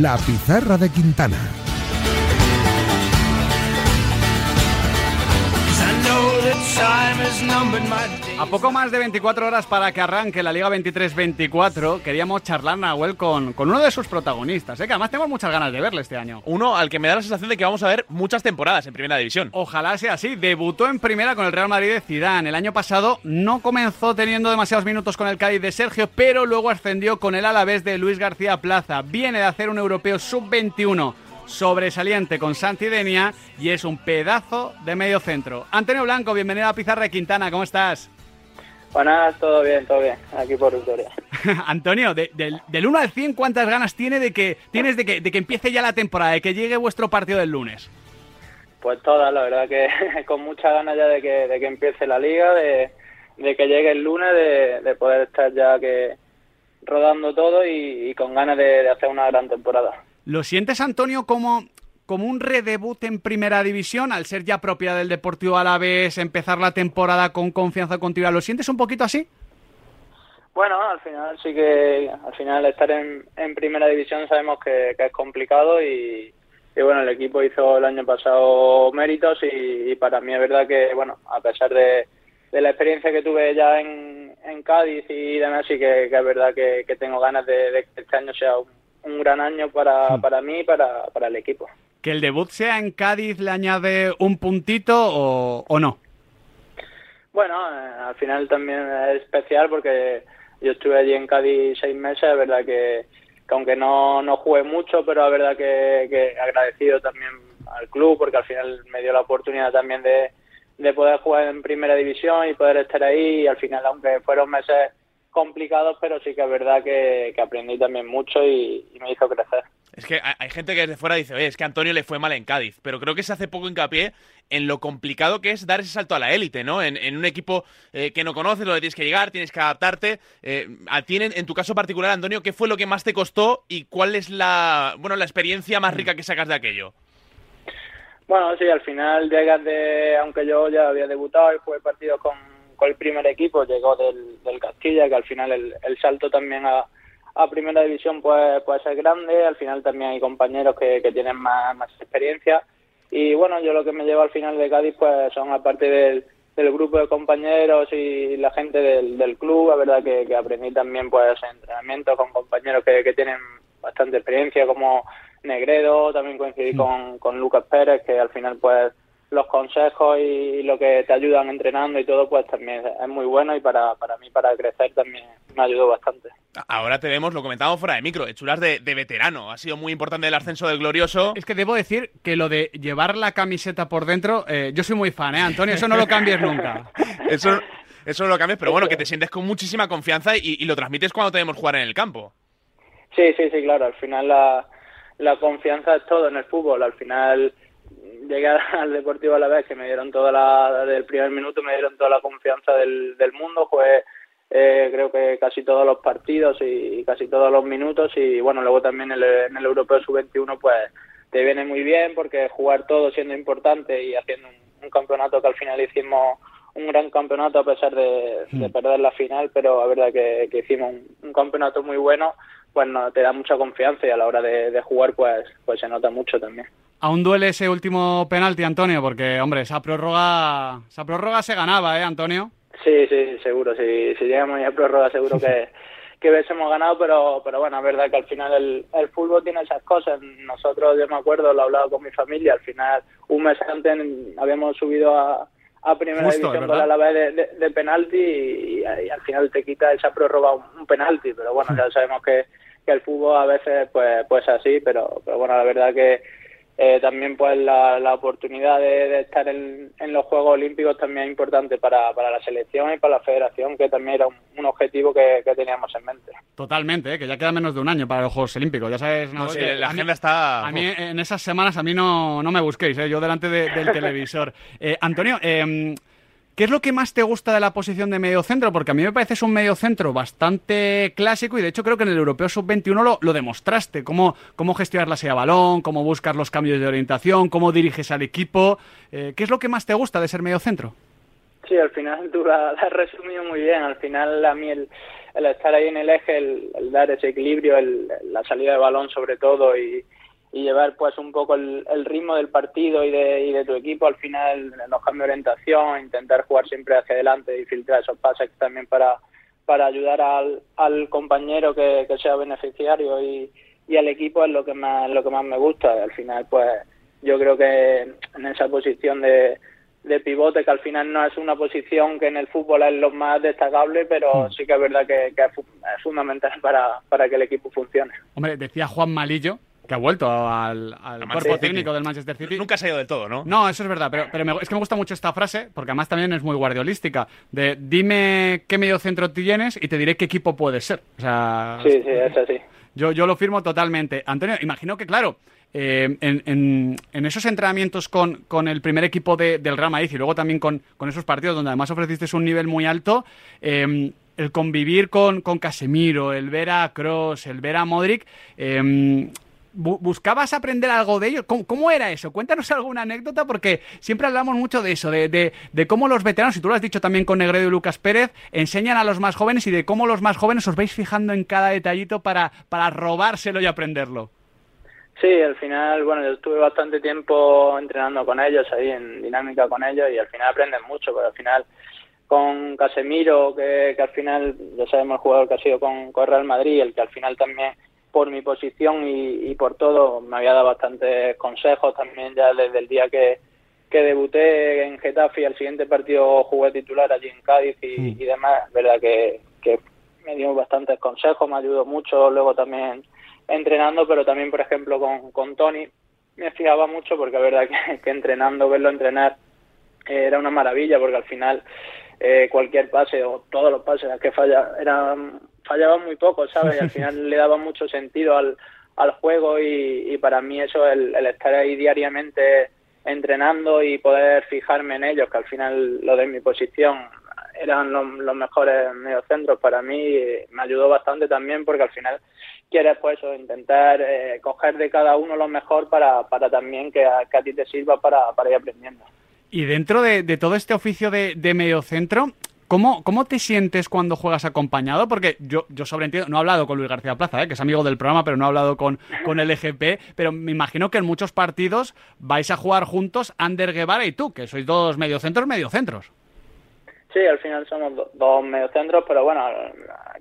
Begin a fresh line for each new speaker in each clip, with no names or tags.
La pizarra de Quintana.
A poco más de 24 horas para que arranque la Liga 23-24, queríamos charlar, Nahuel, con, con uno de sus protagonistas, ¿eh? que además tenemos muchas ganas de verle este año.
Uno al que me da la sensación de que vamos a ver muchas temporadas en Primera División.
Ojalá sea así. Debutó en Primera con el Real Madrid de Zidane. El año pasado no comenzó teniendo demasiados minutos con el Cádiz de Sergio, pero luego ascendió con el Alavés de Luis García Plaza. Viene de hacer un europeo sub-21 sobresaliente con Santidenia y es un pedazo de medio centro. Antonio Blanco, bienvenido a Pizarra de Quintana, ¿cómo estás?
Buenas, todo bien, todo bien, aquí por Victoria.
Antonio, del, 1 al 100, ¿cuántas ganas tiene de que, tienes de que, de que empiece ya la temporada, de que llegue vuestro partido del lunes?
Pues todas, la verdad que con muchas ganas ya de que, de que empiece la liga, de, que llegue el lunes, de, poder estar ya que rodando todo y, con ganas de hacer una gran temporada.
¿Lo sientes, Antonio, como, como un redebut en primera división, al ser ya propiedad del Deportivo Alavés, empezar la temporada con confianza continua? ¿Lo sientes un poquito así?
Bueno, al final sí que, al final estar en, en primera división sabemos que, es complicado y, bueno, el equipo hizo el año pasado méritos y, para mí es verdad que, bueno, a pesar de, la experiencia que tuve ya en, en Cádiz y demás, sí que, es verdad que, tengo ganas de, de que este año sea un un gran año para, hmm. para mí y para, para el equipo.
¿Que el debut sea en Cádiz le añade un puntito o, o no?
Bueno, eh, al final también es especial porque yo estuve allí en Cádiz seis meses, es verdad que, aunque no, no jugué mucho, pero es verdad que, que, agradecido también al club porque al final me dio la oportunidad también de, de poder jugar en primera división y poder estar ahí y al final aunque fueron meses complicados, pero sí que es verdad que, aprendí también mucho y, me hizo crecer.
Es que hay gente que desde fuera dice, oye, es que Antonio le fue mal en Cádiz, pero creo que se hace poco hincapié en lo complicado que es dar ese salto a la élite, ¿no? En, un equipo eh, que no conoces, donde tienes que llegar, tienes que adaptarte. Eh, a ti, en, tu caso particular, Antonio, ¿qué fue lo que más te costó y cuál es la, bueno, la experiencia más rica que sacas de aquello?
Bueno, sí, al final llegas de, aunque yo ya había debutado y fue partido con el primer equipo, llegó del, del Castilla, que al final el, el salto también a, a primera división puede, puede ser grande, al final también hay compañeros que, que tienen más, más experiencia. Y bueno, yo lo que me llevo al final de Cádiz pues son aparte del, del grupo de compañeros y la gente del, del club, la verdad que, que aprendí también pues entrenamiento con compañeros que, que tienen bastante experiencia como Negredo, también coincidí con, con Lucas Pérez que al final pues los consejos y lo que te ayudan entrenando y todo, pues también es muy bueno y para, para mí, para crecer, también me ayudó bastante.
Ahora tenemos, lo comentábamos fuera de micro, hechuras de, de veterano. Ha sido muy importante el ascenso del Glorioso.
Es que debo decir que lo de llevar la camiseta por dentro, eh, yo soy muy fan, ¿eh, Antonio? Eso no lo cambies nunca.
eso, eso no lo cambies, pero bueno, que te sientes con muchísima confianza y, y lo transmites cuando tenemos jugar en el campo.
Sí, sí, sí, claro. Al final la, la confianza es todo en el fútbol. Al final llegué al Deportivo a la vez que me dieron toda la, del primer minuto me dieron toda la confianza del, del mundo, fue eh, creo que casi todos los partidos y, casi todos los minutos y bueno, luego también en el, en el Europeo Sub-21 pues te viene muy bien porque jugar todo siendo importante y haciendo un, campeonato que al final hicimos un gran campeonato a pesar de, de hmm. perder la final, pero la verdad que, que hicimos un, campeonato muy bueno, pues no, te da mucha confianza y a la hora de, de jugar pues, pues se nota mucho también.
Aún duele ese último penalti, Antonio, porque, hombre, esa prórroga, esa prórroga se ganaba, ¿eh, Antonio?
Sí, sí, seguro. Si, si llegamos a prórroga, seguro que, que hubiésemos ganado, pero, pero bueno, es verdad que al final el, el fútbol tiene esas cosas. Nosotros, yo me acuerdo, lo he hablado con mi familia, al final, un mes antes habíamos subido a, a primera división con la vez de, de, penalti y, al final te quita esa prórroga un, penalti, pero bueno, ya sabemos que, que el fútbol a veces pues pues así, pero, pero bueno, la verdad que eh, también pues la, la oportunidad de, estar en, los Juegos Olímpicos también es importante para, para, la selección y para la federación, que también era un, objetivo que, teníamos en mente.
Totalmente, ¿eh? que ya queda menos de un año para los Juegos Olímpicos, ya sabes.
No, la agenda está...
A mí en esas semanas a mí no, no me busquéis, ¿eh? yo delante del televisor. Antonio, em, ¿Qué es lo que más te gusta de la posición de medio centro? Porque a mí me parece es un medio centro bastante clásico y de hecho creo que en el Europeo Sub-21 lo, lo, demostraste. Cómo, cómo gestionar la silla balón, cómo buscar los cambios de orientación, cómo diriges al equipo. Eh, ¿Qué es lo que más te gusta de ser medio centro?
Sí, al final tú la, has resumido muy bien. Al final a mí el, el estar ahí en el eje, el, dar ese equilibrio, el, la salida de balón sobre todo y, y llevar pues un poco el, ritmo del partido y de, y de tu equipo al final los cambios de orientación, intentar jugar siempre hacia adelante y filtrar esos pases también para, para ayudar al, al compañero que, que sea beneficiario y, y al equipo es lo que más lo que más me gusta. Al final pues yo creo que en esa posición de, de pivote, que al final no es una posición que en el fútbol es lo más destacable, pero hmm. sí que es verdad que, es, fundamental para, para que el equipo funcione.
Hombre, decía Juan Malillo que ha vuelto al, cuerpo técnico del Manchester City.
Nunca se ha ido del todo, ¿no?
No, eso es verdad, pero, pero es que me gusta mucho esta frase, porque además también es muy guardiolística, de dime qué medio centro tienes y te diré qué equipo puede ser. O sea,
sí, sí, es así.
Yo, yo lo firmo totalmente. Antonio, imagino que, claro, eh, en, esos entrenamientos con, con el primer equipo de, del Real Madrid y luego también con, con, esos partidos donde además ofreciste un nivel muy alto, em, el convivir con, con, Casemiro, el ver a Cross, el ver a Modric, ¿Buscabas aprender algo de ellos? ¿Cómo, era eso? Cuéntanos alguna anécdota porque siempre hablamos mucho de eso, de, de, de, cómo los veteranos, y tú lo has dicho también con Negredo y Lucas Pérez, enseñan a los más jóvenes y de cómo los más jóvenes os vais fijando en cada detallito para, para robárselo y aprenderlo.
Sí, al final, bueno, yo estuve bastante tiempo entrenando con ellos, ahí en dinámica con ellos, y al final aprenden mucho, pero al final con Casemiro, que, que al final ya sabemos el jugador que ha sido con, con Real Madrid, el que al final también por mi posición y, y, por todo me había dado bastantes consejos también ya desde el día que, que debuté en Getafe y al siguiente partido jugué titular allí en Cádiz y, mm. y demás, verdad que, que me dio bastantes consejos, me ayudó mucho luego también entrenando, pero también, por ejemplo, con, con Tony me fijaba mucho porque es verdad que, entrenando, verlo entrenar eh, era una maravilla porque al final eh, cualquier pase o todos los pases que falla eran fallaban muy poco, ¿sabes? Y al final le daba mucho sentido al, al juego y, y para mí eso, el, el estar ahí diariamente entrenando y poder fijarme en ellos, que al final lo de mi posición eran los, los mejores mediocentros para mí, me ayudó bastante también porque al final quieres pues intentar eh, coger de cada uno lo mejor para, para también que a, ti te sirva para, para ir aprendiendo.
Y dentro de, de todo este oficio de, de mediocentro, ¿Cómo, ¿Cómo te sientes cuando juegas acompañado? Porque yo, yo sobreentiendo, no he hablado con Luis García Plaza, ¿eh? que es amigo del programa, pero no he hablado con, con el EGP, pero me imagino que en muchos partidos vais a jugar juntos Ander Guevara y tú, que sois dos mediocentros, mediocentros.
Sí, al final somos dos mediocentros, pero bueno,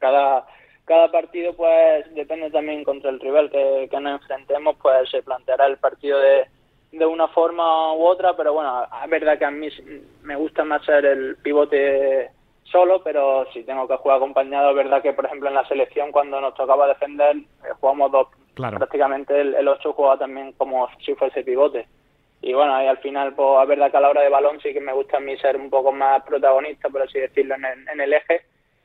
cada, cada partido pues depende también contra el rival que, que nos enfrentemos, pues se planteará el partido de, de una forma u otra, pero bueno, es verdad que a mí me gusta más ser el pivote solo, pero si tengo que jugar acompañado, es verdad que por ejemplo en la selección cuando nos tocaba defender eh, jugamos dos, prácticamente el, el 8 jugaba también como si fuese pivote. Y bueno, ahí al final, pues es verdad que a la hora de balón sí que me gusta a mí ser un poco más protagonista, por así decirlo, en en el eje,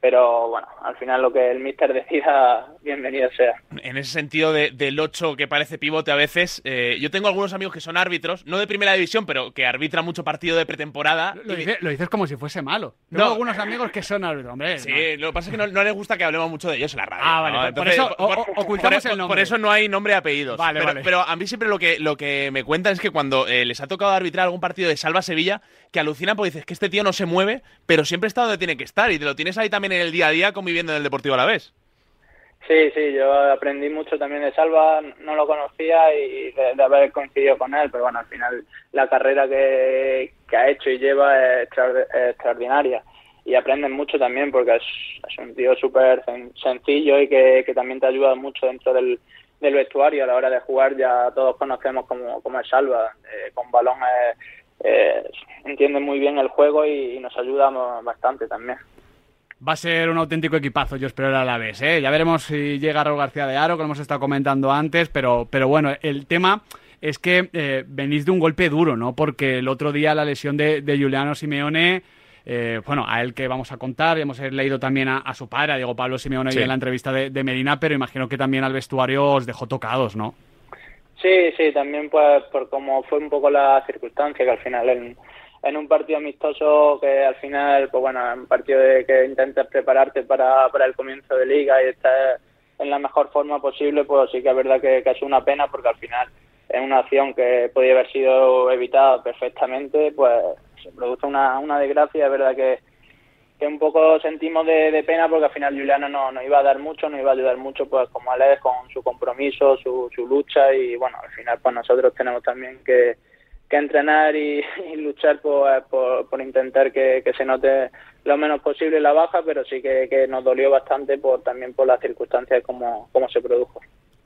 pero bueno, al final lo que el míster decida, bienvenido sea.
En ese sentido de, del 8 que parece pivote a veces, eh, yo tengo algunos amigos que son árbitros, no de primera división, pero que arbitran mucho partido de pretemporada.
Lo, dices como si fuese malo. Tengo algunos amigos que son árbitros, hombre.
Sí, lo que pasa es que no, les gusta que hablemos mucho de ellos en la radio.
Ah, vale, por eso ocultamos el nombre.
Por eso no hay nombre y apellidos. Vale, pero, pero a mí siempre lo que, lo que me cuentan es que cuando eh, les ha tocado arbitrar algún partido de Salva Sevilla, que alucinan porque dices que este tío no se mueve, pero siempre está donde tiene que estar y te lo tienes ahí también en el día a día conviviendo en el Deportivo a la vez.
Sí, sí, yo aprendí mucho también de Salva, no lo conocía y de, haber coincidido con él, pero bueno, al final la carrera que, ha hecho y lleva es, extraordinaria. Y aprenden mucho también porque es, un tío súper sencillo y que, también te ayuda mucho dentro del, vestuario a la hora de jugar, ya todos conocemos como, como es Salva, eh, con balón eh, entiende muy bien el juego y nos ayuda bastante también
va a ser un auténtico equipazo, yo espero a la vez. ¿eh? Ya veremos si llega Raúl García de Aro, que lo hemos estado comentando antes, pero, pero bueno, el tema es que eh, venís de un golpe duro, ¿no? Porque el otro día la lesión de, de Juliano Simeone, eh, bueno, a él que vamos a contar, hemos leído también a, su padre, a Diego Pablo Simeone, en la entrevista de, de, Medina, pero imagino que también al vestuario os dejó tocados, ¿no?
Sí, sí, también pues por cómo fue un poco la circunstancia, que al final... El en un partido amistoso que al final, pues bueno, un partido de que intentas prepararte para, para el comienzo de liga y estar en la mejor forma posible, pues sí que es verdad que, es una pena porque al final es una acción que podía haber sido evitada perfectamente, pues se produce una, una desgracia, es verdad que, que un poco sentimos de, pena porque al final Juliano no, no iba a dar mucho, no iba a ayudar mucho pues como Alex con su compromiso, su, su lucha y bueno, al final pues nosotros tenemos también que, que entrenar y, luchar por, por, intentar que, que, se note lo menos posible la baja, pero sí que, que nos dolió bastante por también por las circunstancias como, como se produjo.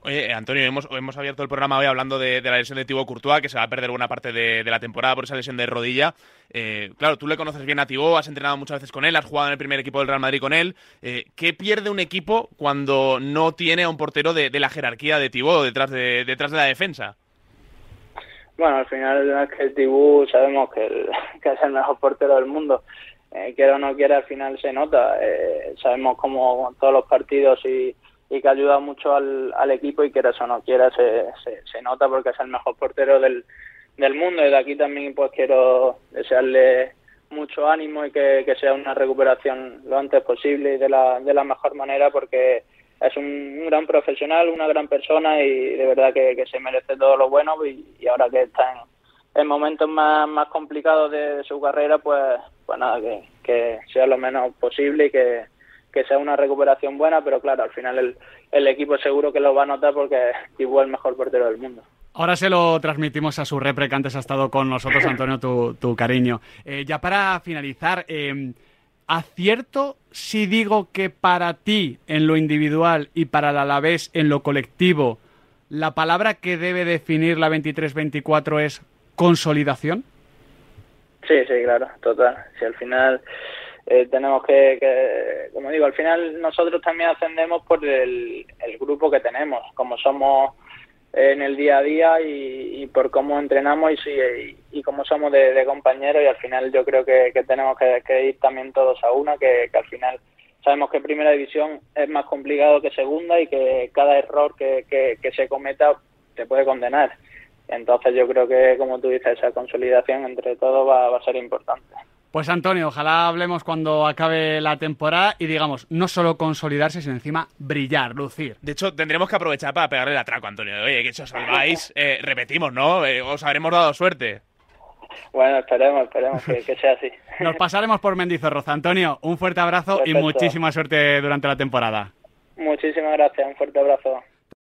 Oye, Antonio, hemos, hemos abierto el programa hoy hablando de, la lesión de Thibaut Courtois, que se va a perder buena parte de, la temporada por esa lesión de rodilla. Eh, claro, tú le conoces bien a Thibaut, has entrenado muchas veces con él, has jugado en el primer equipo del Real Madrid con él. Eh, ¿Qué pierde un equipo cuando no tiene a un portero de, la jerarquía de Thibaut detrás de, detrás de la defensa?
Bueno, al final es que el Thibaut sabemos que, es el mejor portero del mundo. Eh, quiera o no quiera, al final se nota. Eh, sabemos cómo todos los partidos y y que ayuda mucho al, al equipo y quiera o no quiera se, se, nota porque es el mejor portero del, del mundo y de aquí también pues quiero desearle mucho ánimo y que, que, sea una recuperación lo antes posible y de la, de la mejor manera porque es un, gran profesional, una gran persona y de verdad que, que se merece todo lo bueno y, ahora que está en, en momentos más, más complicados de, su carrera pues, pues nada, que, que sea lo menos posible y que, que sea una recuperación buena, pero claro, al final el, el equipo seguro que lo va a notar porque es igual el mejor portero del mundo.
Ahora se lo transmitimos a su repre que antes ha estado con nosotros, Antonio, tu, tu cariño. Eh, ya para finalizar, eh, ¿acierto si digo que para ti en lo individual y para el Alavés en lo colectivo, la palabra que debe definir la 23-24 es consolidación?
Sí, sí, claro, total. Si al final eh, tenemos que, como digo, al final nosotros también ascendemos por el, grupo que tenemos, como somos en el día a día y, por cómo entrenamos y, y, cómo somos de, compañeros y al final yo creo que, tenemos que, ir también todos a una, que, al final sabemos que primera división es más complicado que segunda y que cada error que, que se cometa te puede condenar. Entonces yo creo que, como tú dices, esa consolidación entre todos va, va a ser importante.
Pues Antonio, ojalá hablemos cuando acabe la temporada y digamos, no solo consolidarse, sino encima brillar, lucir.
De hecho, tendremos que aprovechar para pegarle el atraco, Antonio. Oye, que si os salváis, eh, repetimos, ¿no? Eh, os habremos dado suerte.
Bueno, esperemos, esperemos que, sea así.
Nos pasaremos por Mendizorroza. Antonio, un fuerte abrazo y muchísima suerte durante la temporada.
Muchísimas gracias, un fuerte abrazo.